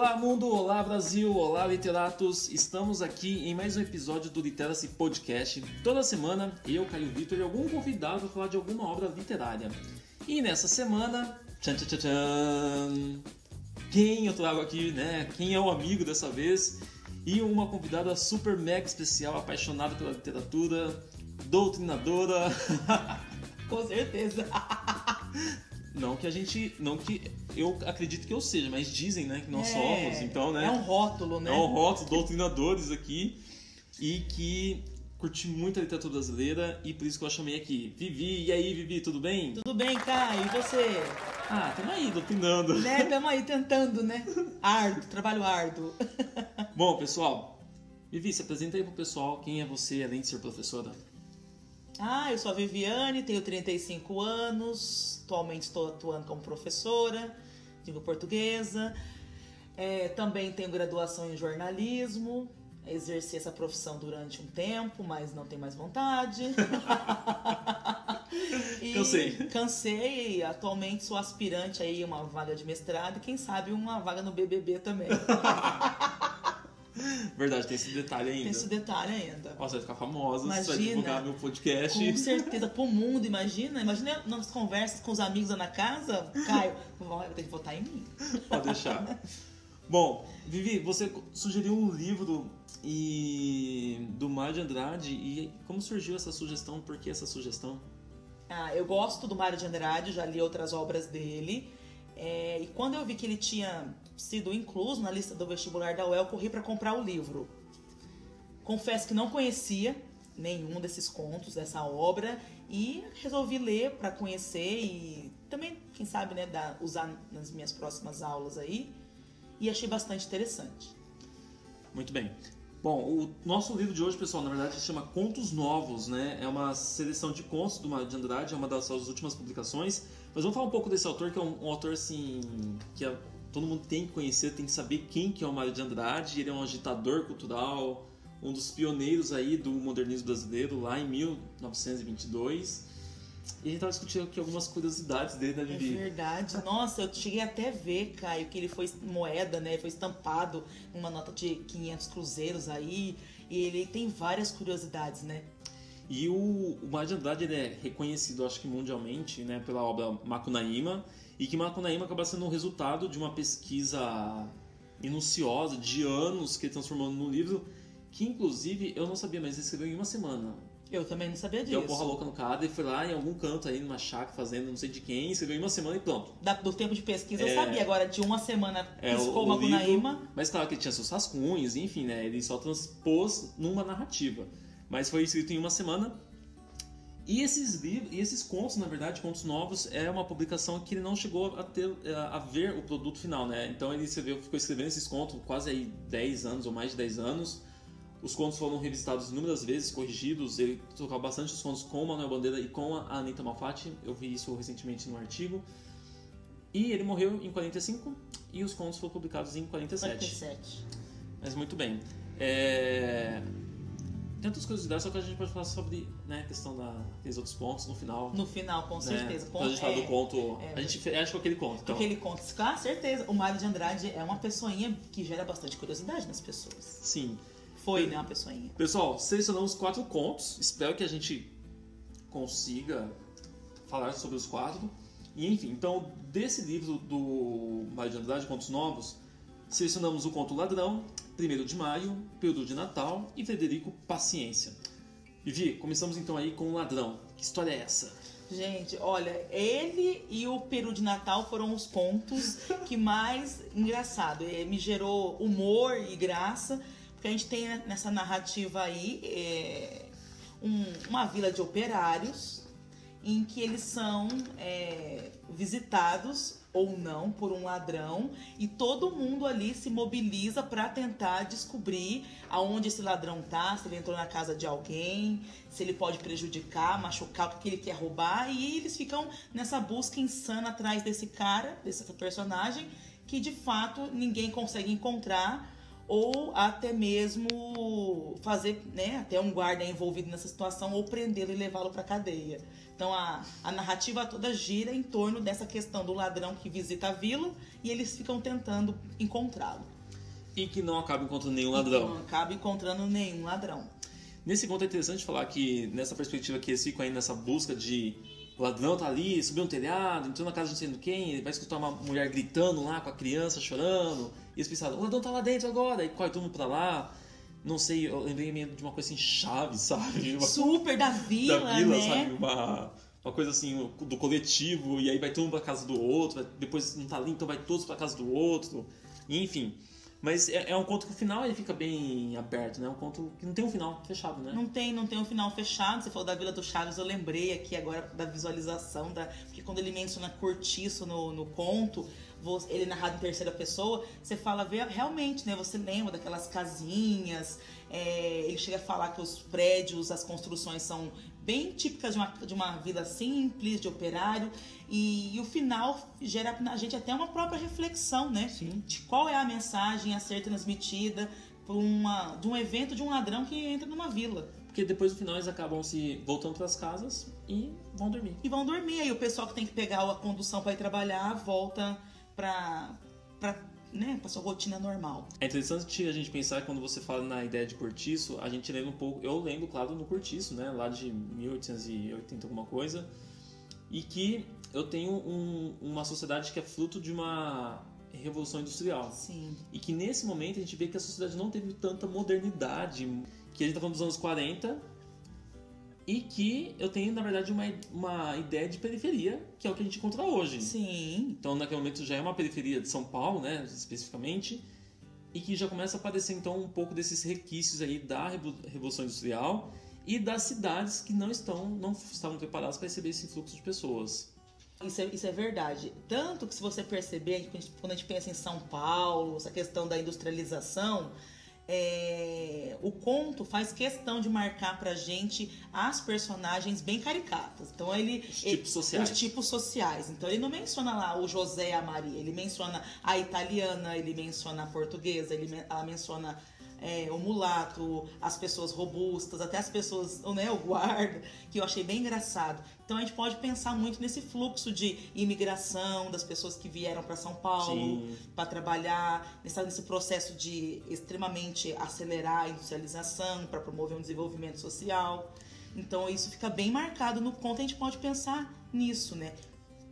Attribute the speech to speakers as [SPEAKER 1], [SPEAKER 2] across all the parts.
[SPEAKER 1] Olá mundo, olá Brasil, olá literatos. Estamos aqui em mais um episódio do Literacy Podcast. Toda semana eu, Caio Vitor e algum convidado para falar de alguma obra literária. E nessa semana, tchan, tchan, tchan, quem eu trago aqui, né? Quem é o amigo dessa vez? E uma convidada super mega especial, apaixonada pela literatura, doutrinadora.
[SPEAKER 2] Com certeza.
[SPEAKER 1] Não que a gente. Não que eu acredito que eu seja, mas dizem, né, que nós
[SPEAKER 2] É,
[SPEAKER 1] somos, então, né?
[SPEAKER 2] É um rótulo, né?
[SPEAKER 1] É um rótulo, doutrinadores aqui. E que curti muito a literatura brasileira e por isso que eu chamei aqui. Vivi, e aí, Vivi, tudo bem?
[SPEAKER 2] Tudo bem, Caio? E você?
[SPEAKER 1] Ah, tamo aí, doutrinando.
[SPEAKER 2] Né? Tamo aí tentando, né? Árduo, trabalho árduo.
[SPEAKER 1] Bom, pessoal, Vivi, se apresenta aí pro pessoal quem é você, além de ser professora.
[SPEAKER 2] Ah, eu sou a Viviane, tenho 35 anos, atualmente estou atuando como professora língua portuguesa. É, também tenho graduação em jornalismo, exerci essa profissão durante um tempo, mas não tenho mais vontade. E
[SPEAKER 1] Cansei.
[SPEAKER 2] Cansei atualmente sou aspirante aí a uma vaga de mestrado e quem sabe uma vaga no BBB também.
[SPEAKER 1] Verdade, tem esse detalhe ainda.
[SPEAKER 2] Tem esse detalhe ainda.
[SPEAKER 1] Nossa, vai ficar famosa, você vai
[SPEAKER 2] Imagina.
[SPEAKER 1] divulgar meu podcast.
[SPEAKER 2] Com certeza, pro mundo, imagina. Imagina nas conversas com os amigos lá na casa. Caio, vai ter que votar em mim.
[SPEAKER 1] Pode deixar. Bom, Vivi, você sugeriu um livro e do Mário de Andrade e como surgiu essa sugestão? Por que essa sugestão?
[SPEAKER 2] Ah, eu gosto do Mário de Andrade, já li outras obras dele. É, e quando eu vi que ele tinha sido incluso na lista do vestibular da UEL, corri para comprar o livro. Confesso que não conhecia nenhum desses contos, dessa obra, e resolvi ler para conhecer e também, quem sabe, né, dar, usar nas minhas próximas aulas aí. E achei bastante interessante.
[SPEAKER 1] Muito bem. Bom, o nosso livro de hoje, pessoal, na verdade se chama Contos Novos, né? É uma seleção de contos de Andrade, é uma das suas últimas publicações. Mas vamos falar um pouco desse autor, que é um, um autor, assim, que é- todo mundo tem que conhecer, tem que saber quem que é o Mário de Andrade. Ele é um agitador cultural, um dos pioneiros aí do modernismo brasileiro, lá em 1922. E a gente tava discutindo aqui algumas curiosidades dele, né,
[SPEAKER 2] É
[SPEAKER 1] Vivi?
[SPEAKER 2] verdade. Nossa, eu cheguei até a ver, Caio, que ele foi moeda, né? Foi estampado numa nota de 500 cruzeiros aí. E ele tem várias curiosidades, né?
[SPEAKER 1] E o, o Mário de Andrade ele é reconhecido, acho que mundialmente, né, pela obra Macunaíma, e que Macunaíma acaba sendo o resultado de uma pesquisa minuciosa de anos que ele transformou num livro que, inclusive, eu não sabia, mas ele escreveu em uma semana.
[SPEAKER 2] Eu também não sabia
[SPEAKER 1] Deu
[SPEAKER 2] disso.
[SPEAKER 1] porra louca no cara, ele foi lá em algum canto aí, numa chácara, fazendo não sei de quem, escreveu em uma semana e pronto.
[SPEAKER 2] Da- do tempo de pesquisa
[SPEAKER 1] É.
[SPEAKER 2] eu sabia, agora de uma semana
[SPEAKER 1] É,
[SPEAKER 2] piscou
[SPEAKER 1] o, o livro. Mas claro que ele tinha seus rascunhos, enfim, né? Ele só transpôs numa narrativa. Mas foi escrito em uma semana. E esses livros, e esses contos, na verdade, contos novos, é uma publicação que ele não chegou a ter a ver o produto final, né? Então ele escreveu, ficou escrevendo esses contos quase aí 10 anos ou mais de 10 anos. Os contos foram revistados inúmeras vezes, corrigidos. Ele trocava bastante os contos com o Manuel Bandeira e com a Anitta Malfatti. Eu vi isso recentemente num artigo. E ele morreu em 45 e os contos foram publicados em 47.
[SPEAKER 2] 47.
[SPEAKER 1] Mas muito bem. É... Outras curiosidades, só que a gente pode falar sobre né, a questão daqueles outros pontos no final.
[SPEAKER 2] No final, com
[SPEAKER 1] né?
[SPEAKER 2] certeza.
[SPEAKER 1] Quando a gente fala
[SPEAKER 2] é,
[SPEAKER 1] do conto.
[SPEAKER 2] é.
[SPEAKER 1] a gente fecha com aquele conto. Então.
[SPEAKER 2] Aquele conto. Com certeza. O Mário de Andrade é uma pessoinha que gera bastante curiosidade nas pessoas.
[SPEAKER 1] Sim.
[SPEAKER 2] Foi, né? Uma pessoinha.
[SPEAKER 1] Pessoal, selecionamos quatro contos. Espero que a gente consiga falar sobre os quatro. E enfim, então, desse livro do Mário de Andrade, Contos Novos, selecionamos o conto Ladrão, 1 de Maio, Período de Natal e Frederico Paciência. Vivi, começamos então aí com o Ladrão. Que história é essa?
[SPEAKER 2] Gente, olha, ele e o peru de Natal foram os contos que mais engraçado. eh, Me gerou humor e graça, porque a gente tem nessa narrativa aí é, um- uma vila de operários em que eles são é, visitados ou não por um ladrão e todo mundo ali se mobiliza para tentar descobrir aonde esse ladrão tá, se ele entrou na casa de alguém, se ele pode prejudicar, machucar o que ele quer roubar e eles ficam nessa busca insana atrás desse cara, desse personagem que de fato ninguém consegue encontrar ou até mesmo fazer, né, até um guarda envolvido nessa situação ou prendê-lo e levá-lo para cadeia. Então a, a narrativa toda gira em torno dessa questão do ladrão que visita a vila e eles ficam tentando encontrá-lo.
[SPEAKER 1] E que não acaba encontrando nenhum ladrão.
[SPEAKER 2] Não acaba encontrando nenhum ladrão.
[SPEAKER 1] Nesse conto é interessante falar que, nessa perspectiva que eles ficam aí nessa busca de o ladrão tá ali, subiu um telhado, entrou na casa de não sei quem, ele vai escutar uma mulher gritando lá com a criança chorando, e eles pensaram, o ladrão tá lá dentro agora, e corre todo mundo pra lá. Não sei, eu lembrei de uma coisa assim, chave, sabe? Uma,
[SPEAKER 2] Super da vila,
[SPEAKER 1] da vila,
[SPEAKER 2] né?
[SPEAKER 1] sabe? Uma, uma coisa assim, do coletivo, e aí vai todo mundo pra casa do outro, depois não tá ali, então vai todos pra casa do outro, e, enfim. Mas é, é, um conto que o final ele fica bem aberto, né? É um conto que não tem um final fechado, né?
[SPEAKER 2] Não tem, não tem um final fechado. Você falou da Vila do Chaves, eu lembrei aqui agora da visualização, da, porque quando ele menciona cortiço no, no conto, ele narrado em terceira pessoa, você fala realmente, né? Você lembra daquelas casinhas, é, ele chega a falar que os prédios, as construções são bem típicas de uma, de uma vida simples, de operário. E, e, o final gera na gente até uma própria reflexão, né?
[SPEAKER 1] Sim.
[SPEAKER 2] De qual é a mensagem a ser transmitida por uma, de um evento de um ladrão que entra numa vila.
[SPEAKER 1] Porque depois no final eles acabam se voltando para as casas e vão dormir.
[SPEAKER 2] E vão dormir. Aí o pessoal que tem que pegar a condução para ir trabalhar volta para né, para sua rotina normal.
[SPEAKER 1] É interessante a gente pensar quando você fala na ideia de cortiço, a gente lembra um pouco, eu lembro, claro, no cortiço, né, lá de 1880 alguma coisa, e que eu tenho um, uma sociedade que é fruto de uma revolução industrial.
[SPEAKER 2] Sim.
[SPEAKER 1] E que nesse momento a gente vê que a sociedade não teve tanta modernidade, que a gente tá falando dos anos 40, e que eu tenho, na verdade, uma, uma ideia de periferia, que é o que a gente encontra hoje.
[SPEAKER 2] Sim.
[SPEAKER 1] Então, naquele momento já é uma periferia de São Paulo, né, especificamente, e que já começa a aparecer, então, um pouco desses requisitos aí da Revolução Industrial e das cidades que não estão, não estavam preparadas para receber esse fluxo de pessoas.
[SPEAKER 2] Isso é, isso é verdade. Tanto que se você perceber, quando a gente pensa em São Paulo, essa questão da industrialização, é, o conto faz questão de marcar pra gente as personagens bem caricatas. Então ele.
[SPEAKER 1] Os tipos sociais.
[SPEAKER 2] Os tipos sociais. Então ele não menciona lá o José e a Maria, ele menciona a italiana, ele menciona a portuguesa, ele, ela menciona é, o mulato, as pessoas robustas, até as pessoas, né, o guarda, que eu achei bem engraçado. Então a gente pode pensar muito nesse fluxo de imigração das pessoas que vieram para São Paulo para trabalhar, nesse, nesse processo de extremamente acelerar a industrialização para promover um desenvolvimento social. Então isso fica bem marcado no conto, a gente pode pensar nisso, né?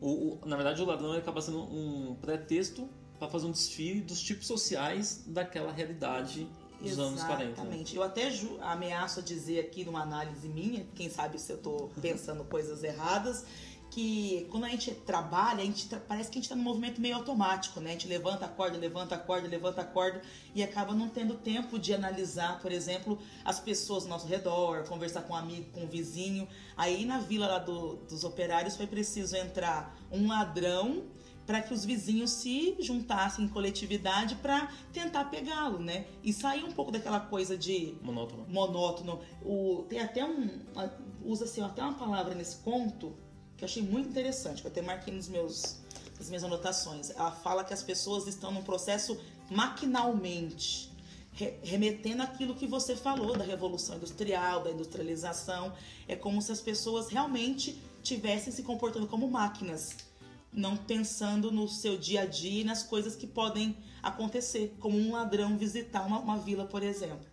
[SPEAKER 1] O, o, na verdade, o ladrão acaba sendo um pretexto para fazer um desfile dos tipos sociais daquela realidade dos Exatamente. anos 40.
[SPEAKER 2] Exatamente. Eu até ameaço dizer aqui numa análise minha, quem sabe se eu estou pensando coisas erradas, que quando a gente trabalha, a gente tra parece que a gente está num movimento meio automático, né? A gente levanta a corda, levanta a corda, levanta a corda e acaba não tendo tempo de analisar, por exemplo, as pessoas ao nosso redor, conversar com um amigo, com um vizinho. Aí na vila lá do, dos operários foi preciso entrar um ladrão para que os vizinhos se juntassem em coletividade para tentar pegá-lo, né? E sair um pouco daquela coisa de
[SPEAKER 1] monótono.
[SPEAKER 2] Monótono. O, tem até um usa-se até uma palavra nesse conto que eu achei muito interessante, que eu até marquei nos meus nas minhas anotações. Ela fala que as pessoas estão num processo maquinalmente remetendo aquilo que você falou da revolução industrial, da industrialização, é como se as pessoas realmente tivessem se comportando como máquinas não pensando no seu dia a dia e nas coisas que podem acontecer, como um ladrão visitar uma, uma vila, por exemplo.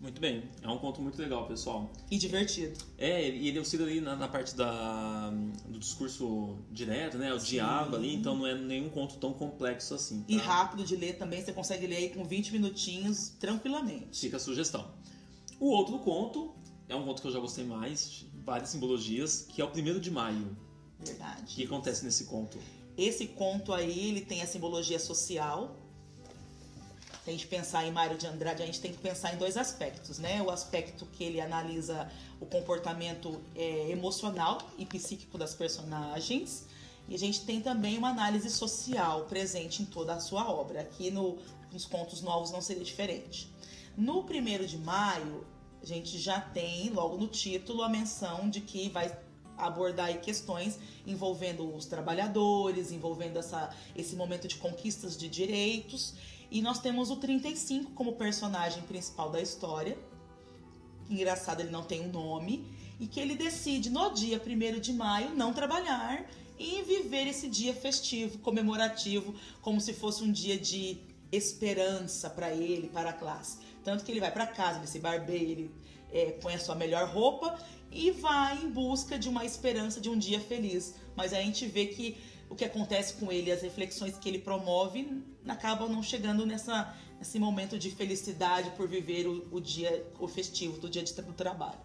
[SPEAKER 1] Muito bem, é um conto muito legal, pessoal.
[SPEAKER 2] E divertido.
[SPEAKER 1] É, e ele auxilia ali na, na, parte da, do discurso direto, né? O Sim. diálogo ali, então não é nenhum conto tão complexo assim. Tá?
[SPEAKER 2] E rápido de ler também, você consegue ler aí com 20 minutinhos tranquilamente.
[SPEAKER 1] Fica a sugestão. O outro conto é um conto que eu já gostei mais, várias simbologias, que é o primeiro de maio.
[SPEAKER 2] Verdade.
[SPEAKER 1] O que acontece nesse conto?
[SPEAKER 2] Esse conto aí, ele tem a simbologia social. Se a gente pensar em Mário de Andrade, a gente tem que pensar em dois aspectos, né? O aspecto que ele analisa o comportamento é, emocional e psíquico das personagens. E a gente tem também uma análise social presente em toda a sua obra. Aqui no, nos contos novos não seria diferente. No primeiro de maio, a gente já tem, logo no título, a menção de que vai abordar questões envolvendo os trabalhadores, envolvendo essa, esse momento de conquistas de direitos. E nós temos o 35 como personagem principal da história. Engraçado, ele não tem um nome. E que ele decide, no dia 1 de maio, não trabalhar e viver esse dia festivo, comemorativo, como se fosse um dia de esperança para ele, para a classe. Tanto que ele vai para casa, ele se barbeia, ele é, põe a sua melhor roupa e vai em busca de uma esperança de um dia feliz. Mas a gente vê que o que acontece com ele, as reflexões que ele promove, acabam não chegando nessa, nesse momento de felicidade por viver o, o dia o festivo do dia de, do trabalho.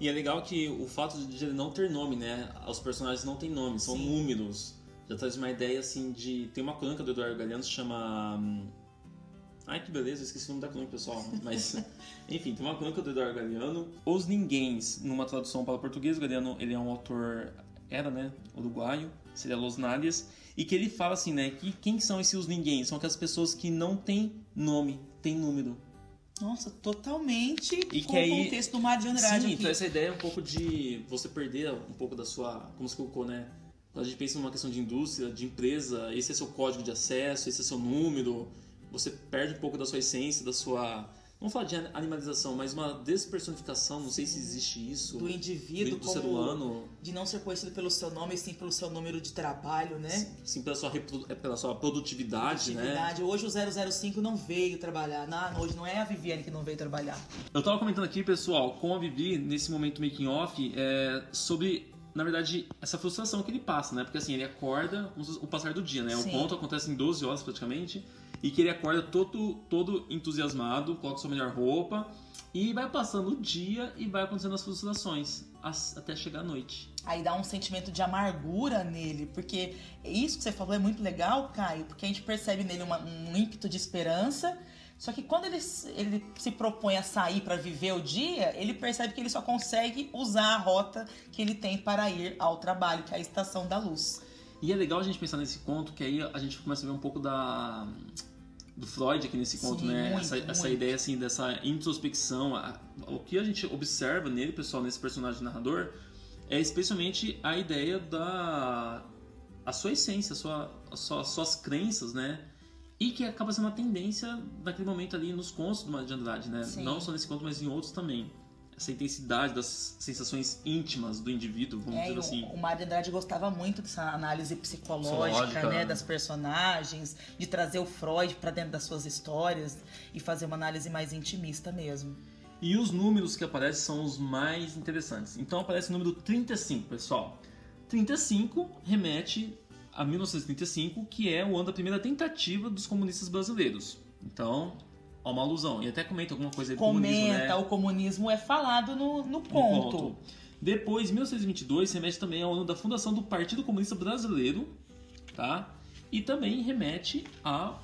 [SPEAKER 1] E é legal que o fato de ele não ter nome, né? Os personagens não têm nome, são Sim. números. Já traz uma ideia assim de. Tem uma crônica do Eduardo Galeano que chama. Ai que beleza, esqueci o nome da crônica, pessoal. Mas, enfim, tem uma crônica do Eduardo Galeano. Os Ninguéms, numa tradução para o português, o Galeano ele é um autor, era, né? Uruguaio, seria Los Nadias. E que ele fala assim, né? Que quem são esses os Ninguém? São aquelas pessoas que não têm nome, têm número.
[SPEAKER 2] Nossa, totalmente
[SPEAKER 1] e com que aí,
[SPEAKER 2] o contexto do Mário de Andrade.
[SPEAKER 1] Sim,
[SPEAKER 2] aqui.
[SPEAKER 1] então essa ideia é um pouco de você perder um pouco da sua. Como se colocou, né? Quando a gente pensa numa questão de indústria, de empresa, esse é seu código de acesso, esse é seu número, você perde um pouco da sua essência, da sua Vamos falar de animalização, mas uma despersonificação, não sei se existe isso.
[SPEAKER 2] Do indivíduo
[SPEAKER 1] do ser humano.
[SPEAKER 2] De não ser conhecido pelo seu nome, e sim pelo seu número de trabalho, né? Sim,
[SPEAKER 1] sim pela, sua, é, pela sua produtividade,
[SPEAKER 2] né? produtividade. né? Hoje o 005 não veio trabalhar. Não, hoje não é a Viviane que não veio trabalhar.
[SPEAKER 1] Eu tava comentando aqui, pessoal, com a Vivi, nesse momento making off, é, sobre na verdade, essa frustração que ele passa, né? Porque assim, ele acorda o passar do dia, né? Sim. O ponto acontece em 12 horas praticamente e que ele acorda todo, todo entusiasmado, coloca sua melhor roupa e vai passando o dia e vai acontecendo as frustrações até chegar a noite.
[SPEAKER 2] Aí dá um sentimento de amargura nele, porque isso que você falou é muito legal, Caio, porque a gente percebe nele uma, um ímpeto de esperança. Só que quando ele, ele se propõe a sair para viver o dia, ele percebe que ele só consegue usar a rota que ele tem para ir ao trabalho, que é a estação da luz.
[SPEAKER 1] E é legal a gente pensar nesse conto, que aí a gente começa a ver um pouco da do Freud aqui nesse conto, Sim, né? Muito, essa, muito. essa ideia assim dessa introspecção, a, o que a gente observa nele, pessoal, nesse personagem narrador, é especialmente a ideia da a sua essência, a sua, a sua, as suas crenças, né? E que acaba sendo uma tendência naquele momento ali nos contos do Mário de Andrade, né? Sim. Não só nesse conto, mas em outros também essa intensidade das sensações íntimas do indivíduo, vamos é, dizer assim.
[SPEAKER 2] O, o Mário Andrade gostava muito dessa análise psicológica, né, das personagens, de trazer o Freud para dentro das suas histórias e fazer uma análise mais intimista mesmo.
[SPEAKER 1] E os números que aparecem são os mais interessantes. Então aparece o número 35, pessoal. 35 remete a 1935, que é o ano da primeira tentativa dos comunistas brasileiros. Então, Há uma alusão. E até comenta alguma coisa aí
[SPEAKER 2] do comunismo,
[SPEAKER 1] Comenta,
[SPEAKER 2] né? o comunismo é falado no, no conto. No conto.
[SPEAKER 1] Depois, 1622, remete também ao ano da fundação do Partido Comunista Brasileiro, tá? E também remete à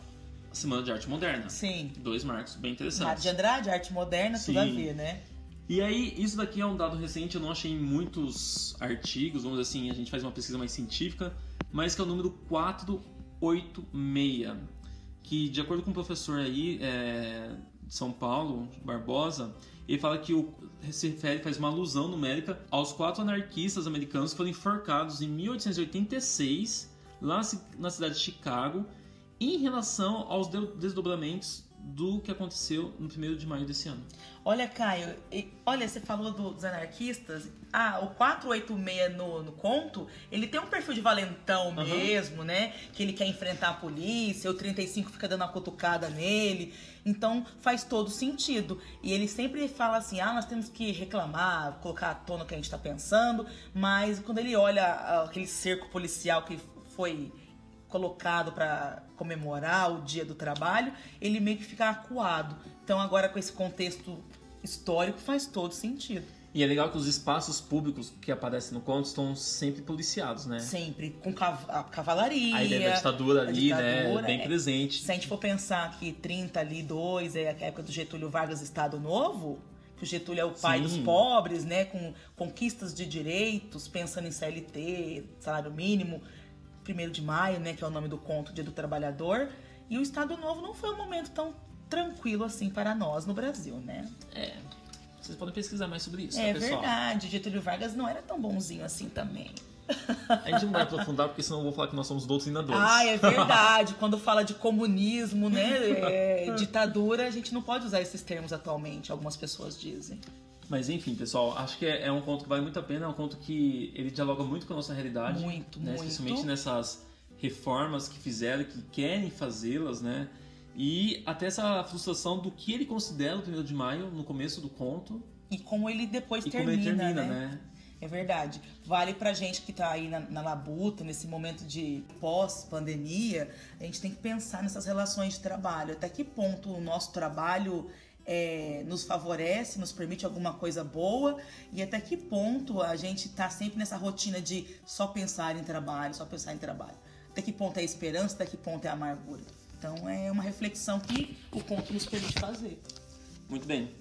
[SPEAKER 1] Semana de Arte Moderna.
[SPEAKER 2] Sim.
[SPEAKER 1] Dois marcos bem interessantes.
[SPEAKER 2] Arte de Andrade, arte moderna, Sim. tudo a ver, né?
[SPEAKER 1] E aí, isso daqui é um dado recente, eu não achei em muitos artigos, vamos dizer assim, a gente faz uma pesquisa mais científica, mas que é o número 486 que, de acordo com o professor aí é, de São Paulo, Barbosa, ele fala que o, se refere, faz uma alusão numérica aos quatro anarquistas americanos que foram enforcados em 1886, lá na cidade de Chicago, em relação aos desdobramentos do que aconteceu no 1 de maio desse ano.
[SPEAKER 2] Olha, Caio, olha, você falou dos anarquistas. Ah, o 486 no, no conto, ele tem um perfil de valentão uhum. mesmo, né? Que ele quer enfrentar a polícia, o 35 fica dando uma cutucada nele. Então faz todo sentido. E ele sempre fala assim: ah, nós temos que reclamar, colocar à tona o que a gente está pensando. Mas quando ele olha aquele cerco policial que foi colocado para comemorar o dia do trabalho, ele meio que fica acuado. Então agora com esse contexto histórico faz todo sentido.
[SPEAKER 1] E é legal que os espaços públicos que aparecem no conto estão sempre policiados, né?
[SPEAKER 2] Sempre, com cav a cavalaria.
[SPEAKER 1] A ideia da ditadura ali, né? ditadura, né? Bem é, presente.
[SPEAKER 2] Se a gente for pensar que 30 ali, 2 é a época do Getúlio Vargas, Estado Novo, que o Getúlio é o pai Sim. dos pobres, né? Com conquistas de direitos, pensando em CLT, salário mínimo. 1 de maio, né, que é o nome do conto, Dia do Trabalhador. E o Estado Novo não foi um momento tão tranquilo assim para nós no Brasil, né?
[SPEAKER 1] É. Vocês podem pesquisar mais sobre isso,
[SPEAKER 2] É
[SPEAKER 1] tá,
[SPEAKER 2] verdade. Getúlio Vargas não era tão bonzinho assim também.
[SPEAKER 1] A gente não vai aprofundar, porque senão eu vou falar que nós somos doutrinadores.
[SPEAKER 2] Ah, é verdade. Quando fala de comunismo, né, é, ditadura, a gente não pode usar esses termos atualmente, algumas pessoas dizem.
[SPEAKER 1] Mas enfim, pessoal, acho que é, é, um conto que vale muito a pena, é um conto que ele dialoga muito com a nossa realidade.
[SPEAKER 2] Muito,
[SPEAKER 1] né?
[SPEAKER 2] muito.
[SPEAKER 1] Especialmente nessas reformas que fizeram, que querem fazê-las, né? E até essa frustração do que ele considera o 1 de maio no começo do conto.
[SPEAKER 2] E como ele depois
[SPEAKER 1] e
[SPEAKER 2] termina,
[SPEAKER 1] como ele termina,
[SPEAKER 2] né?
[SPEAKER 1] né?
[SPEAKER 2] É verdade. Vale pra gente que tá aí na, na labuta, nesse momento de pós-pandemia, a gente tem que pensar nessas relações de trabalho. Até que ponto o nosso trabalho é, nos favorece, nos permite alguma coisa boa e até que ponto a gente tá sempre nessa rotina de só pensar em trabalho, só pensar em trabalho. Até que ponto é a esperança, até que ponto é a amargura. Então é uma reflexão que o conto nos permite fazer.
[SPEAKER 1] Muito bem.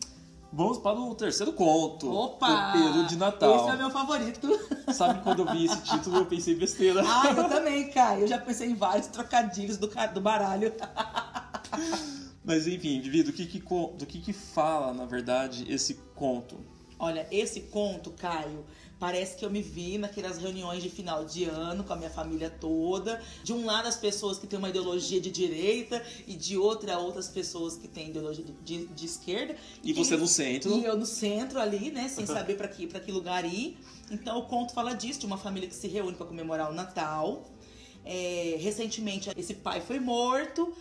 [SPEAKER 1] Vamos para o terceiro conto.
[SPEAKER 2] Opa!
[SPEAKER 1] O Peru de Natal.
[SPEAKER 2] Esse é meu favorito.
[SPEAKER 1] Sabe quando eu vi esse título eu pensei besteira.
[SPEAKER 2] Ah, eu também, cara. Eu já pensei em vários trocadilhos do, do baralho.
[SPEAKER 1] Mas enfim, Vivi, do que que, do que que fala, na verdade, esse conto?
[SPEAKER 2] Olha, esse conto, Caio, parece que eu me vi naquelas reuniões de final de ano com a minha família toda. De um lado, as pessoas que têm uma ideologia de direita e de outra, outras pessoas que têm ideologia de, de esquerda.
[SPEAKER 1] E, e você no centro.
[SPEAKER 2] E eu no centro ali, né, sem saber para que, pra que lugar ir. Então, o conto fala disso, de uma família que se reúne para comemorar o Natal. É, recentemente, esse pai foi morto.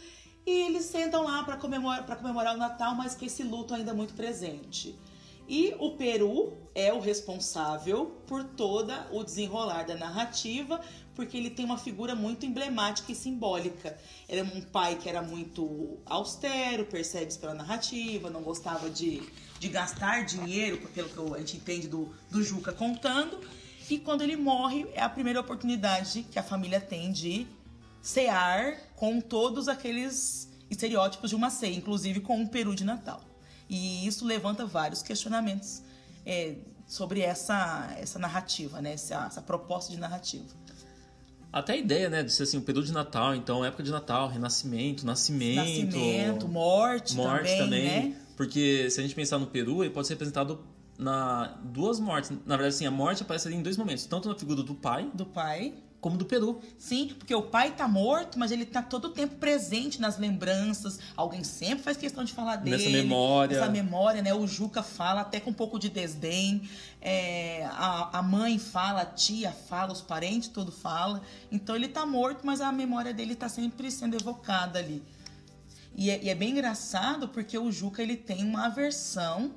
[SPEAKER 2] E eles sentam lá para comemorar, comemorar o Natal, mas com esse luto ainda muito presente. E o Peru é o responsável por toda o desenrolar da narrativa, porque ele tem uma figura muito emblemática e simbólica. Ele é um pai que era muito austero, percebe-se pela narrativa, não gostava de, de gastar dinheiro, pelo que a gente entende do, do Juca contando. E quando ele morre, é a primeira oportunidade que a família tem de cear com todos aqueles estereótipos de uma ceia, inclusive com um peru de Natal. E isso levanta vários questionamentos é, sobre essa, essa narrativa, né? essa, essa proposta de narrativa.
[SPEAKER 1] Até a ideia, né, de ser assim, o período de Natal, então época de Natal, renascimento, nascimento.
[SPEAKER 2] Nascimento, morte, morte também, também né?
[SPEAKER 1] Porque se a gente pensar no Peru, ele pode ser representado na duas mortes. Na verdade, assim, a morte aparece ali em dois momentos, tanto na figura do pai,
[SPEAKER 2] do pai,
[SPEAKER 1] como do Peru.
[SPEAKER 2] Sim, porque o pai tá morto, mas ele tá todo o tempo presente nas lembranças. Alguém sempre faz questão de falar dele.
[SPEAKER 1] Nessa memória.
[SPEAKER 2] Nessa memória, né? O Juca fala até com um pouco de desdém. É, a, a mãe fala, a tia fala, os parentes tudo fala. Então ele tá morto, mas a memória dele tá sempre sendo evocada ali. E é, e é bem engraçado porque o Juca ele tem uma aversão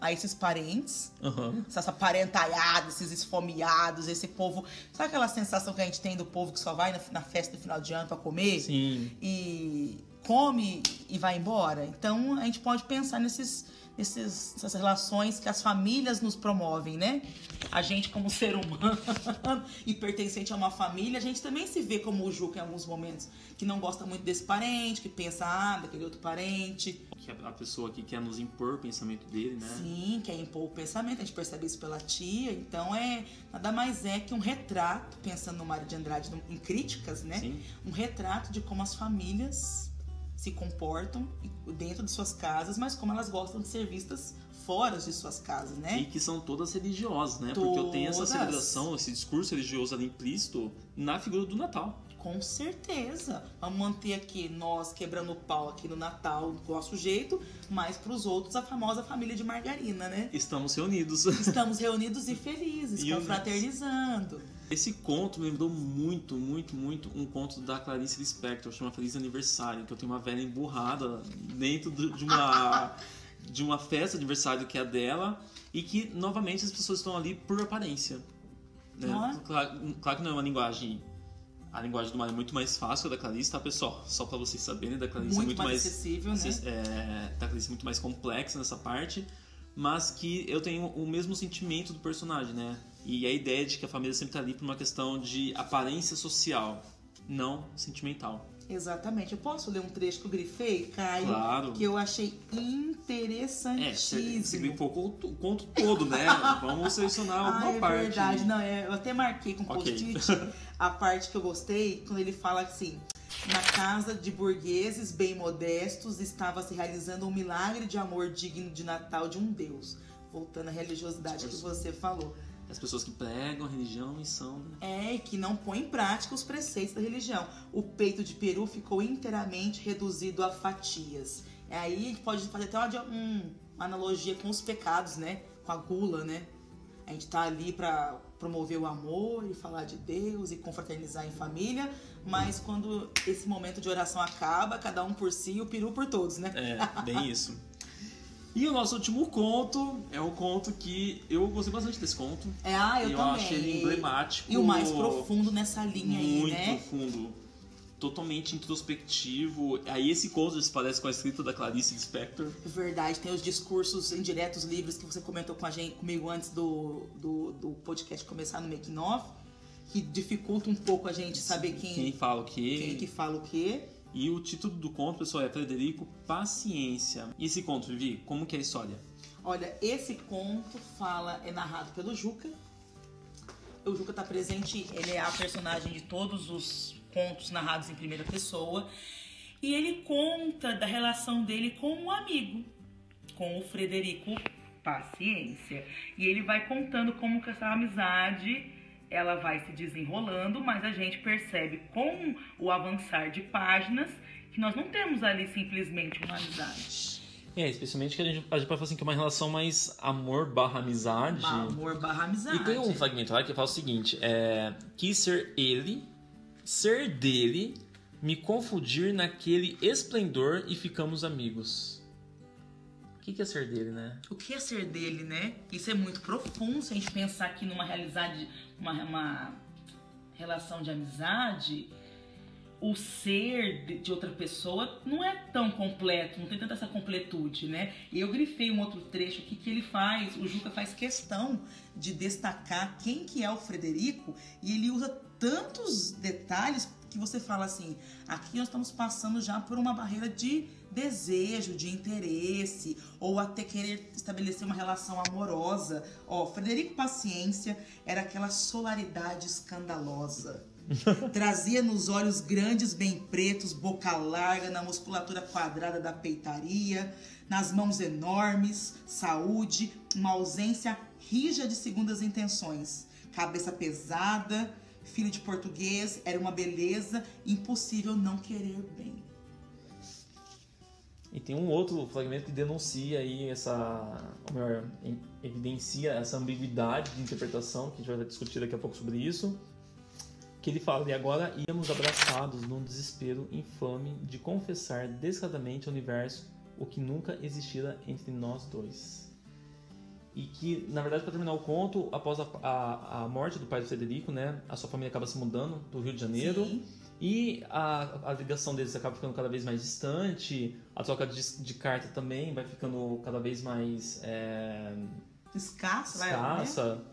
[SPEAKER 2] a esses parentes,
[SPEAKER 1] uhum.
[SPEAKER 2] essa parentalhada, esses esfomeados, esse povo. Sabe aquela sensação que a gente tem do povo que só vai na, na festa do final de ano para comer?
[SPEAKER 1] Sim.
[SPEAKER 2] E come e vai embora? Então a gente pode pensar nesses esses, essas relações que as famílias nos promovem, né? A gente, como ser humano e pertencente a uma família, a gente também se vê como o Juca em alguns momentos, que não gosta muito desse parente, que pensa, ah, daquele outro parente.
[SPEAKER 1] Que a pessoa que quer nos impor o pensamento dele, né?
[SPEAKER 2] Sim, quer impor o pensamento, a gente percebe isso pela tia, então é nada mais é que um retrato, pensando no Mário de Andrade em críticas, né?
[SPEAKER 1] Sim.
[SPEAKER 2] Um retrato de como as famílias se comportam dentro de suas casas, mas como elas gostam de ser vistas fora de suas casas, né?
[SPEAKER 1] E que são todas religiosas, né?
[SPEAKER 2] Todas.
[SPEAKER 1] Porque eu tenho essa celebração, esse discurso religioso ali implícito na figura do Natal.
[SPEAKER 2] Com certeza. Vamos manter aqui nós quebrando o pau aqui no Natal do nosso jeito, mas para os outros a famosa família de margarina, né?
[SPEAKER 1] Estamos reunidos.
[SPEAKER 2] Estamos reunidos e felizes, confraternizando.
[SPEAKER 1] Esse conto me lembrou muito, muito, muito um conto da Clarice Lispector, chama Feliz Aniversário, que eu tenho uma velha emburrada dentro de uma de uma festa de aniversário que é a dela e que novamente as pessoas estão ali por aparência. Né? Claro, claro, que não é uma linguagem a linguagem do mar é muito mais fácil da Clarice, tá, pessoal? Só para vocês saberem, da Clarice
[SPEAKER 2] muito
[SPEAKER 1] é muito
[SPEAKER 2] mais,
[SPEAKER 1] mais
[SPEAKER 2] acessível, né?
[SPEAKER 1] É, da Clarice é muito mais complexa nessa parte, mas que eu tenho o mesmo sentimento do personagem, né? E a ideia de que a família sempre está ali por uma questão de aparência social, não sentimental.
[SPEAKER 2] Exatamente. Eu posso ler um trecho que eu grifei, Caio?
[SPEAKER 1] Claro.
[SPEAKER 2] Que eu achei interessantíssimo. É,
[SPEAKER 1] você grifou o conto todo, né? Vamos selecionar alguma
[SPEAKER 2] ah, é
[SPEAKER 1] parte.
[SPEAKER 2] É verdade. Não, é, eu até marquei com
[SPEAKER 1] okay.
[SPEAKER 2] post-it a parte que eu gostei, quando ele fala assim... Na casa de burgueses bem modestos estava se realizando um milagre de amor digno de Natal de um Deus. Voltando à religiosidade que você falou.
[SPEAKER 1] As pessoas que pregam a religião e são.
[SPEAKER 2] Né? É, que não põem em prática os preceitos da religião. O peito de peru ficou inteiramente reduzido a fatias. Aí pode fazer até uma, uma analogia com os pecados, né? Com a gula, né? A gente tá ali para promover o amor e falar de Deus e confraternizar em família, mas quando esse momento de oração acaba, cada um por si e o peru por todos, né?
[SPEAKER 1] É, bem isso. E o nosso último conto é um conto que eu gostei bastante desse conto.
[SPEAKER 2] É, ah, eu,
[SPEAKER 1] eu
[SPEAKER 2] também.
[SPEAKER 1] acho ele emblemático.
[SPEAKER 2] E o mais profundo nessa linha aí,
[SPEAKER 1] muito
[SPEAKER 2] né?
[SPEAKER 1] profundo. Totalmente introspectivo. Aí esse conto se parece com a escrita da Clarice Lispector.
[SPEAKER 2] Verdade, tem os discursos indiretos livres que você comentou com a gente, comigo antes do, do, do podcast começar no Making Off, que dificulta um pouco a gente saber quem,
[SPEAKER 1] Quem fala o quê?
[SPEAKER 2] quem que fala o quê.
[SPEAKER 1] E o título do conto, pessoal, é Frederico Paciência. E esse conto, Vivi, como que é a história?
[SPEAKER 2] Olha, esse conto fala, é narrado pelo Juca. O Juca tá presente, ele é a personagem de todos os contos narrados em primeira pessoa. E ele conta da relação dele com um amigo, com o Frederico Paciência. E ele vai contando como que essa amizade ela vai se desenrolando, mas a gente percebe com o avançar de páginas que nós não temos ali simplesmente uma amizade.
[SPEAKER 1] É, especialmente que a gente, a gente pode falar assim que é uma relação mais amor barra amizade.
[SPEAKER 2] Amor barra amizade.
[SPEAKER 1] E tem um fragmento lá que fala o seguinte: é, quis ser ele, ser dele, me confundir naquele esplendor e ficamos amigos. O que, é ser dele, né?
[SPEAKER 2] O que é ser dele, né? Isso é muito profundo se a gente pensar aqui numa realidade, uma, uma relação de amizade. O ser de- de outra pessoa não é tão completo, não tem tanta essa completude, né? E eu grifei um outro trecho aqui que ele faz, o Juca faz questão de destacar quem que é o Frederico e ele usa tantos detalhes que você fala assim, aqui nós estamos passando já por uma barreira de desejo, de interesse, ou até querer estabelecer uma relação amorosa. Ó, Frederico Paciência era aquela solaridade escandalosa. Trazia nos olhos grandes, bem pretos, boca larga, na musculatura quadrada da peitaria, nas mãos enormes, saúde, uma ausência rija de segundas intenções, cabeça pesada, filho de português, era uma beleza, impossível não querer bem.
[SPEAKER 1] E tem um outro fragmento que denuncia aí essa. Ou melhor, evidencia essa ambiguidade de interpretação, que a gente vai discutir daqui a pouco sobre isso. Que ele fala, e agora íamos abraçados num desespero infame de confessar descaradamente ao universo o que nunca existira entre nós dois. E que, na verdade, para terminar o conto, após a, a, a morte do pai do Frederico, né, a sua família acaba se mudando do Rio de Janeiro.
[SPEAKER 2] Sim.
[SPEAKER 1] E a, a ligação deles acaba ficando cada vez mais distante, a troca de, de carta também vai ficando cada vez mais é,
[SPEAKER 2] Escassa, vai, né?
[SPEAKER 1] escassa.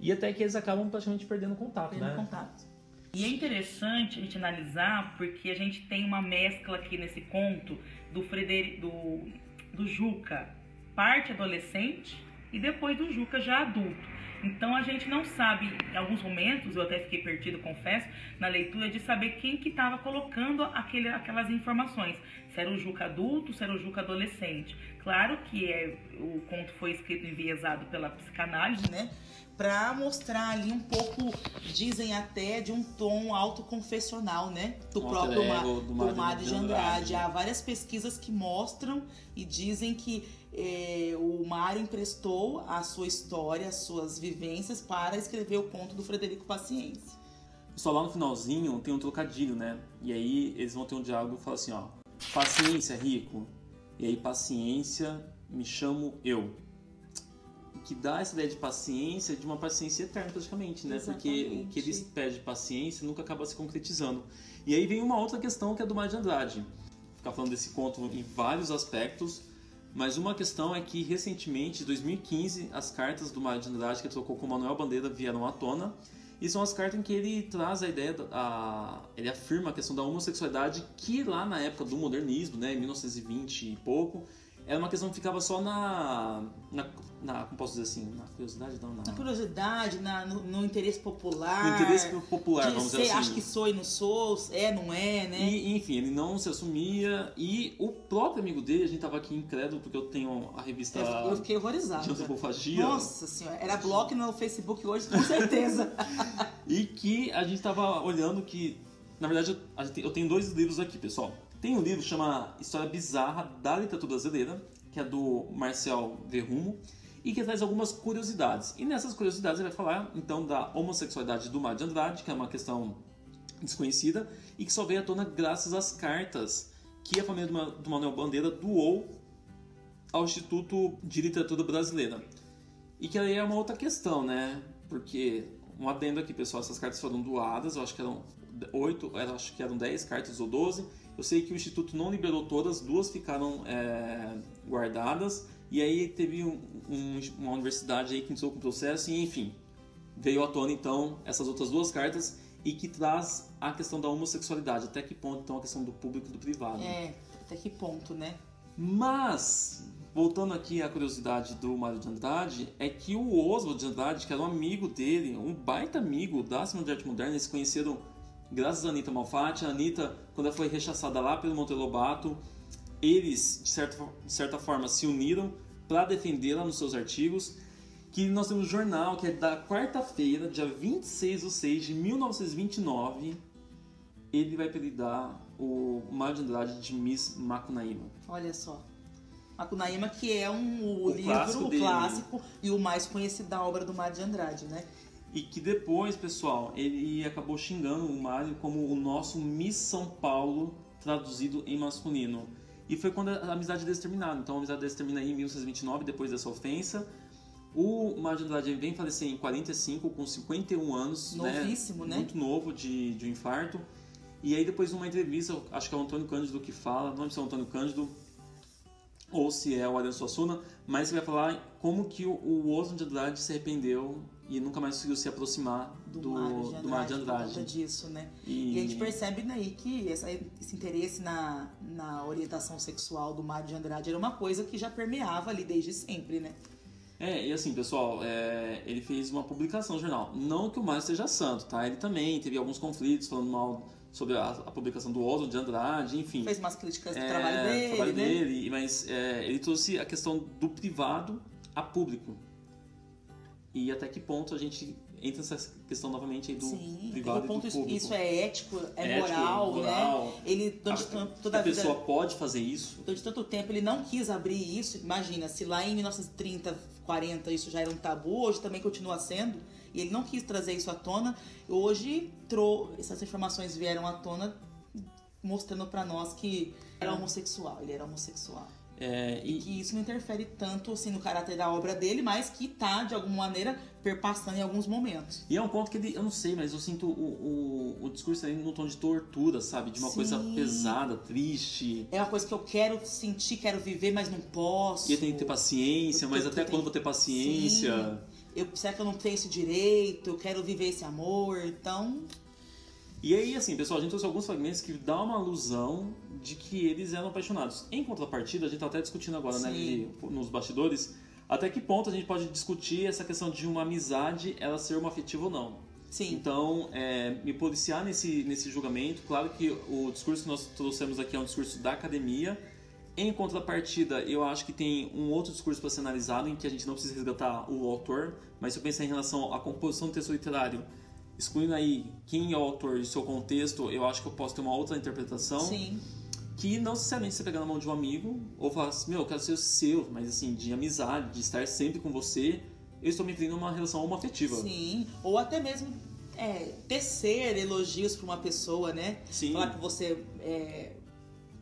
[SPEAKER 1] E até que eles acabam praticamente perdendo contato,
[SPEAKER 2] Perdendo
[SPEAKER 1] né?
[SPEAKER 2] contato.
[SPEAKER 3] E é interessante a gente analisar porque a gente tem uma mescla aqui nesse conto do Frederico, do, do Juca, parte adolescente e depois do Juca já adulto. Então a gente não sabe, em alguns momentos, eu até fiquei perdido, confesso, na leitura de saber quem que estava colocando aquele, aquelas informações. Se era o Juca adulto, se era o Juca adolescente. Claro que é, o conto foi escrito enviesado pela psicanálise,
[SPEAKER 2] né? Pra mostrar ali um pouco, dizem até, de um tom autoconfessional, né? Do próprio
[SPEAKER 1] ego do
[SPEAKER 2] do de
[SPEAKER 1] de
[SPEAKER 2] Andrade.
[SPEAKER 1] Andrade.
[SPEAKER 2] Há várias pesquisas que mostram e dizem que eh, o Mário emprestou a sua história, as suas vivências para escrever o conto do Frederico Paciência.
[SPEAKER 1] Só lá no finalzinho tem um trocadilho, né? E aí eles vão ter um diálogo que fala assim, ó. Paciência, rico. E aí, paciência, me chamo eu. Que dá essa ideia de paciência, de uma paciência eterna praticamente, né? Porque o
[SPEAKER 2] Exatamente.
[SPEAKER 1] que eles pedem de paciência nunca acaba se concretizando. E aí vem uma outra questão que é do Mário de Andrade. Ficar falando desse conto em vários aspectos, mas uma questão é que recentemente, em 2015, as cartas do Mário de Andrade que trocou com o Manuel Bandeira vieram à tona. E são as cartas em que ele traz a ideia, da- a, ele afirma a questão da homossexualidade que lá na época do modernismo, né, em 1920 e pouco, era uma questão que ficava só na, na, na como posso dizer assim, na curiosidade não, na,
[SPEAKER 2] Na curiosidade, na- no, no interesse popular.
[SPEAKER 1] no interesse popular,
[SPEAKER 2] de
[SPEAKER 1] vamos
[SPEAKER 2] ser,
[SPEAKER 1] dizer assim.
[SPEAKER 2] acho que sou e não sou, é, não é, né?
[SPEAKER 1] E, enfim, ele não se assumia. E o próprio amigo dele, a gente tava aqui incrédulo porque eu tenho a revista
[SPEAKER 2] Eu, eu fiquei
[SPEAKER 1] de
[SPEAKER 2] horrorizada.
[SPEAKER 1] antropofagia.
[SPEAKER 2] Nossa senhora, era bloco no Facebook hoje, com certeza.
[SPEAKER 1] E que a gente tava olhando que, na verdade, eu- eu tenho dois livros aqui, pessoal. Tem um livro que chama História Bizarra da Literatura Brasileira, que é do Marcel Verrumo. E que traz algumas curiosidades. E nessas curiosidades ele vai falar então da homossexualidade do Mário de Andrade, que é uma questão desconhecida e que só veio à tona graças às cartas que a família do Manuel Bandeira doou ao Instituto de Literatura Brasileira. E que aí é uma outra questão, né? Porque, um adendo aqui, pessoal, essas cartas foram doadas, eu acho que eram oito, acho que eram dez cartas ou doze. Eu sei que o Instituto não liberou todas, duas ficaram é, guardadas, e aí teve um, um, uma universidade aí que entrou com o processo, e enfim, veio à tona então essas outras duas cartas e que traz a questão da homossexualidade. Até que ponto então a questão do público e do privado.
[SPEAKER 2] É, até que ponto, né?
[SPEAKER 1] Mas, voltando aqui à curiosidade do Mário de Andrade, é que o Oswald de Andrade, que era um amigo dele, um baita amigo da Semana de Arte Moderna, eles se conheceram graças a Anitta Malfatti. A Anitta, quando ela foi rechaçada lá pelo Monteiro Lobato, eles, de certa, de certa forma, se uniram para defendê-la nos seus artigos que nós temos um jornal que é da quarta-feira, dia 26 de 6 de 1929. Ele vai apelidar o Mário de Andrade de Miss Macunaíma.
[SPEAKER 2] Olha só. Macunaíma, que é um, o,
[SPEAKER 1] O
[SPEAKER 2] livro,
[SPEAKER 1] clássico
[SPEAKER 2] o
[SPEAKER 1] dele.
[SPEAKER 2] clássico e o mais conhecido da obra do Mário de Andrade, né?
[SPEAKER 1] E que depois, pessoal, ele acabou xingando o Mário como o nosso Miss São Paulo traduzido em masculino. E foi quando a amizade deles terminaram. Então a amizade deles termina aí em 1929, depois dessa ofensa. O Mário de Andrade vem falecer em 45, com 51 anos.
[SPEAKER 2] Novíssimo, né?
[SPEAKER 1] Muito novo de, de um infarto. E aí depois numa entrevista, acho que é o Antônio Cândido que fala, não lembro se é o Antônio Cândido ou se é o Ariano Suassuna, mas ele vai falar como que o, o Oswald de Andrade se arrependeu e nunca mais conseguiu se aproximar do,
[SPEAKER 2] Do, Mário de
[SPEAKER 1] do Mário de
[SPEAKER 2] Andrade, por
[SPEAKER 1] Andrade.
[SPEAKER 2] conta disso, né?
[SPEAKER 1] E,
[SPEAKER 2] E a gente percebe daí que essa- esse interesse na, na orientação sexual do Mário de Andrade era uma coisa que já permeava ali desde sempre, né?
[SPEAKER 1] É, e assim, pessoal, é, ele fez uma publicação no jornal. Não que o Mário seja santo, tá? Ele também teve alguns conflitos falando mal sobre a, a publicação do Oswald de Andrade, enfim.
[SPEAKER 2] Fez umas críticas do
[SPEAKER 1] É,
[SPEAKER 2] trabalho dele,
[SPEAKER 1] trabalho
[SPEAKER 2] né?
[SPEAKER 1] dele, mas é, ele trouxe a questão do privado a público. E até que ponto a gente entra nessa questão novamente aí do
[SPEAKER 2] Sim,
[SPEAKER 1] privado
[SPEAKER 2] ponto
[SPEAKER 1] e do
[SPEAKER 2] isso,
[SPEAKER 1] público.
[SPEAKER 2] isso é ético, é
[SPEAKER 1] Ético,
[SPEAKER 2] moral,
[SPEAKER 1] moral.
[SPEAKER 2] né? Ele durante
[SPEAKER 1] A-
[SPEAKER 2] tanto- toda
[SPEAKER 1] a
[SPEAKER 2] a vida,
[SPEAKER 1] pessoa pode fazer isso?
[SPEAKER 2] durante tanto tempo ele não quis abrir isso. Imagina, se lá em 1930, 40 isso já era um tabu, hoje também continua sendo. E ele não quis trazer isso à tona. Hoje trou essas informações vieram à tona mostrando pra nós que era homossexual, ele era homossexual.
[SPEAKER 1] É,
[SPEAKER 2] E
[SPEAKER 1] e,
[SPEAKER 2] que isso não interfere tanto assim no caráter da obra dele, mas que tá de alguma maneira perpassando em alguns momentos.
[SPEAKER 1] e é um ponto que ele, eu não sei, mas eu sinto o, o, o discurso aí num tom de tortura, sabe? De uma
[SPEAKER 2] Sim.
[SPEAKER 1] coisa pesada, triste.
[SPEAKER 2] É uma coisa que eu quero sentir, quero viver, mas não posso.
[SPEAKER 1] E eu tenho que ter paciência,
[SPEAKER 2] Eu
[SPEAKER 1] mas até quando
[SPEAKER 2] tenho-
[SPEAKER 1] vou ter paciência?
[SPEAKER 2] Sim. Eu, será que eu não tenho esse direito? Eu quero viver esse amor. Então,
[SPEAKER 1] E aí, assim, pessoal, a gente trouxe alguns fragmentos que dá uma alusão de que eles eram apaixonados. Em contrapartida, a gente tá até discutindo agora, né,
[SPEAKER 2] Sim.
[SPEAKER 1] Vivi, nos bastidores, até que ponto a gente pode discutir essa questão de uma amizade, ela ser uma afetiva ou não.
[SPEAKER 2] sim.
[SPEAKER 1] Então, é, me policiar nesse, nesse julgamento. Claro que o discurso que nós trouxemos aqui é um discurso da academia. Em contrapartida, eu acho que tem um outro discurso para ser analisado em que a gente não precisa resgatar o autor, mas se eu pensar em relação à composição do texto literário, excluindo aí quem é o autor e seu contexto, eu acho que eu posso ter uma outra interpretação
[SPEAKER 2] Sim.
[SPEAKER 1] que não necessariamente você pegar na mão de um amigo ou falar assim, meu, eu quero ser o seu, mas assim, de amizade, de estar sempre com você, eu estou me a uma relação homoafetiva.
[SPEAKER 2] Sim. Ou até mesmo é, tecer elogios pra uma pessoa, né?
[SPEAKER 1] Sim.
[SPEAKER 2] Falar que você é,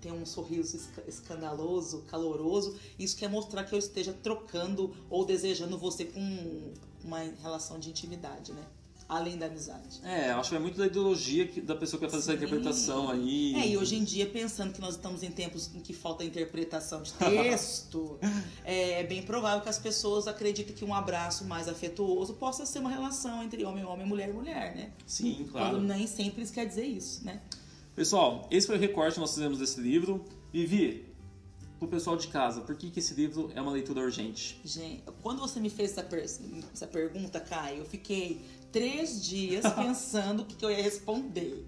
[SPEAKER 2] tem um sorriso esca- escandaloso, caloroso. Isso quer mostrar que eu esteja trocando ou desejando você com uma relação de intimidade, né? Além da amizade.
[SPEAKER 1] É, acho que é muito da ideologia que- da pessoa que vai fazer essa
[SPEAKER 2] Sim.
[SPEAKER 1] interpretação aí.
[SPEAKER 2] É, e hoje em dia, pensando que nós estamos em tempos em que falta interpretação de texto, é bem provável que as pessoas acreditem que um abraço mais afetuoso possa ser uma relação entre homem, homem, mulher, mulher, né?
[SPEAKER 1] Sim,
[SPEAKER 2] Quando
[SPEAKER 1] claro.
[SPEAKER 2] nem sempre isso quer dizer isso, né?
[SPEAKER 1] Pessoal, esse foi o recorte que nós fizemos desse livro. Vivi, pro pessoal de casa, por que, que esse livro é uma leitura urgente?
[SPEAKER 2] Gente, quando você me fez essa, per- essa pergunta, Caio, eu fiquei três dias pensando o que, que eu ia responder.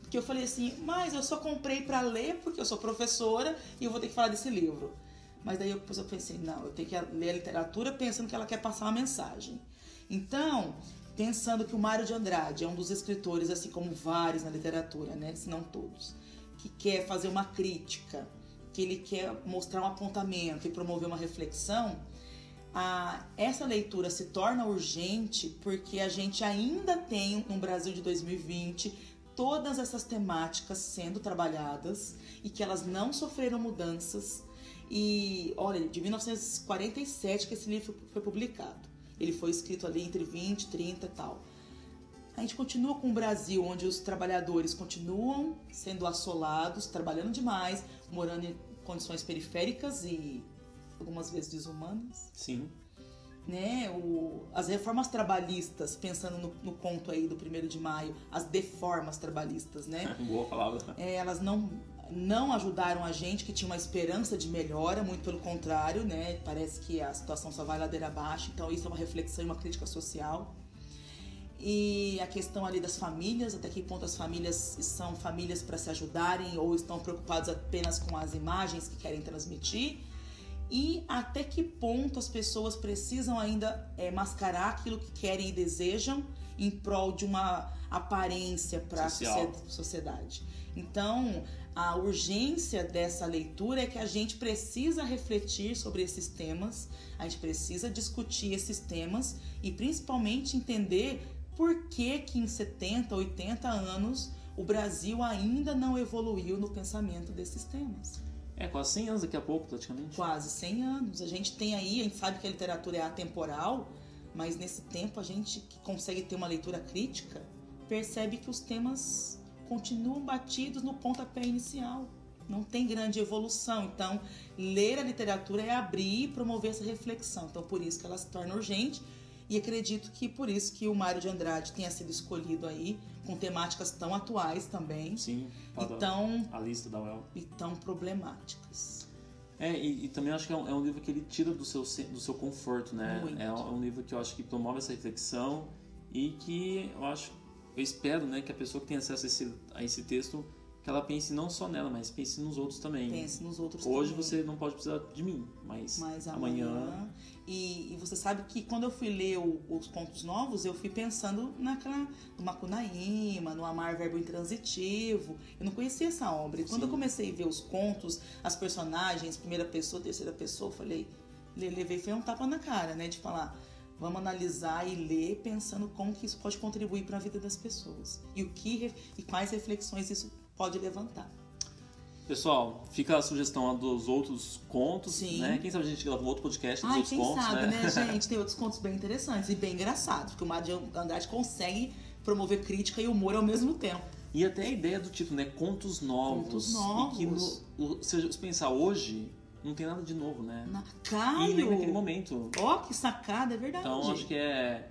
[SPEAKER 2] Porque eu falei assim, mas eu só comprei pra ler porque eu sou professora e eu vou ter que falar desse livro. Mas daí eu, depois eu pensei, não, eu tenho que ler a literatura pensando que ela quer passar uma mensagem. Então, pensando que o Mário de Andrade é um dos escritores, assim como vários na literatura, né, se não todos, que quer fazer uma crítica, que ele quer mostrar um apontamento e promover uma reflexão, a, essa leitura se torna urgente porque a gente ainda tem no Brasil de 2020 todas essas temáticas sendo trabalhadas e que elas não sofreram mudanças. E olha, de 1947 que esse livro foi publicado. Ele foi escrito ali entre 20, 30 e tal. A gente continua com um Brasil onde os trabalhadores continuam sendo assolados, trabalhando demais, morando em condições periféricas e algumas vezes desumanas.
[SPEAKER 1] Sim.
[SPEAKER 2] Né, o, as reformas trabalhistas, pensando no, no ponto aí do primeiro de maio, as deformas trabalhistas, né?
[SPEAKER 1] Boa palavra.
[SPEAKER 2] É, elas não, não ajudaram a gente que tinha uma esperança de melhora, muito pelo contrário, né? Parece que a situação só vai ladeira abaixo, então isso é uma reflexão e uma crítica social. E a questão ali das famílias, até que ponto as famílias são famílias para se ajudarem ou estão preocupadas apenas com as imagens que querem transmitir e até que ponto as pessoas precisam ainda é, mascarar aquilo que querem e desejam em prol de uma aparência para a sociedade. Então, a urgência dessa leitura é que a gente precisa refletir sobre esses temas, a gente precisa discutir esses temas e principalmente entender por que que em 70, 80 anos o Brasil ainda não evoluiu no pensamento desses temas.
[SPEAKER 1] É, quase 100 anos daqui a pouco, praticamente.
[SPEAKER 2] Quase 100 anos. A gente tem aí, a gente sabe que a literatura é atemporal, mas nesse tempo a gente que consegue ter uma leitura crítica percebe que os temas continuam batidos no pontapé inicial. Não tem grande evolução. Então, ler a literatura é abrir e promover essa reflexão. Então, por isso que ela se torna urgente. E acredito que por isso que o Mário de Andrade tenha sido escolhido aí com temáticas tão atuais também.
[SPEAKER 1] Sim.
[SPEAKER 2] E tão,
[SPEAKER 1] a lista da UEL.
[SPEAKER 2] E tão problemáticas.
[SPEAKER 1] É, e, e, também acho que é um, é um, livro que ele tira do seu, do seu conforto, né?
[SPEAKER 2] Muito.
[SPEAKER 1] É um livro que eu acho que promove essa reflexão e que eu acho, eu espero, né, que a pessoa que tem acesso a esse, a esse texto que ela pense não só nela, mas pense nos outros também.
[SPEAKER 2] Pense nos outros
[SPEAKER 1] Hoje
[SPEAKER 2] também.
[SPEAKER 1] você não pode precisar de mim, mas,
[SPEAKER 2] mas
[SPEAKER 1] amanhã...
[SPEAKER 2] amanhã... E, e, você sabe que quando eu fui ler o, os contos novos, eu fui pensando naquela no Macunaíma, no Amar Verbo Intransitivo. Eu não conhecia essa obra. E quando
[SPEAKER 1] Sim.
[SPEAKER 2] eu comecei a ver os contos, as personagens, primeira pessoa, terceira pessoa, eu falei, levei foi um tapa na cara, né, de falar Vamos analisar e ler pensando como que isso pode contribuir para a vida das pessoas e o que e quais reflexões isso pode levantar.
[SPEAKER 1] Pessoal, fica a sugestão dos outros contos,
[SPEAKER 2] Sim.
[SPEAKER 1] né? Quem sabe a gente grava um outro podcast dos
[SPEAKER 2] Ai,
[SPEAKER 1] outros
[SPEAKER 2] quem
[SPEAKER 1] contos,
[SPEAKER 2] sabe,
[SPEAKER 1] né?
[SPEAKER 2] né, gente? Tem outros contos bem interessantes e bem engraçados, porque o Mário de Andrade consegue promover crítica e humor ao mesmo tempo.
[SPEAKER 1] E até a ideia do título, né? Contos novos.
[SPEAKER 2] Contos novos.
[SPEAKER 1] E que, no, se você pensar hoje, não tem nada de novo, né?
[SPEAKER 2] Na...
[SPEAKER 1] E
[SPEAKER 2] Caio!
[SPEAKER 1] nem naquele momento.
[SPEAKER 2] Ó, que sacada, é verdade.
[SPEAKER 1] Então acho que é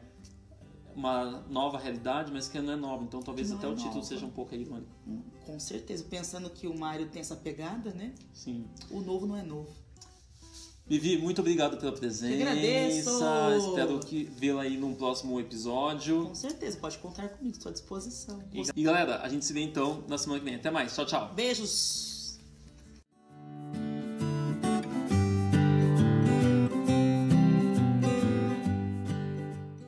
[SPEAKER 1] uma nova realidade, mas que não é nova. Então talvez até
[SPEAKER 2] é
[SPEAKER 1] o título
[SPEAKER 2] nova.
[SPEAKER 1] seja um pouco aí, mano.
[SPEAKER 2] Com certeza. Pensando que o Mário tem essa pegada, né?
[SPEAKER 1] Sim.
[SPEAKER 2] O novo não é novo.
[SPEAKER 1] Vivi, muito obrigado pela presença.
[SPEAKER 2] agradeço.
[SPEAKER 1] Espero que vê-la aí num próximo episódio.
[SPEAKER 2] Com certeza. Pode contar comigo, estou à disposição.
[SPEAKER 1] E, e galera, a gente se vê então na semana que vem. Até mais. Tchau, tchau.
[SPEAKER 2] Beijos!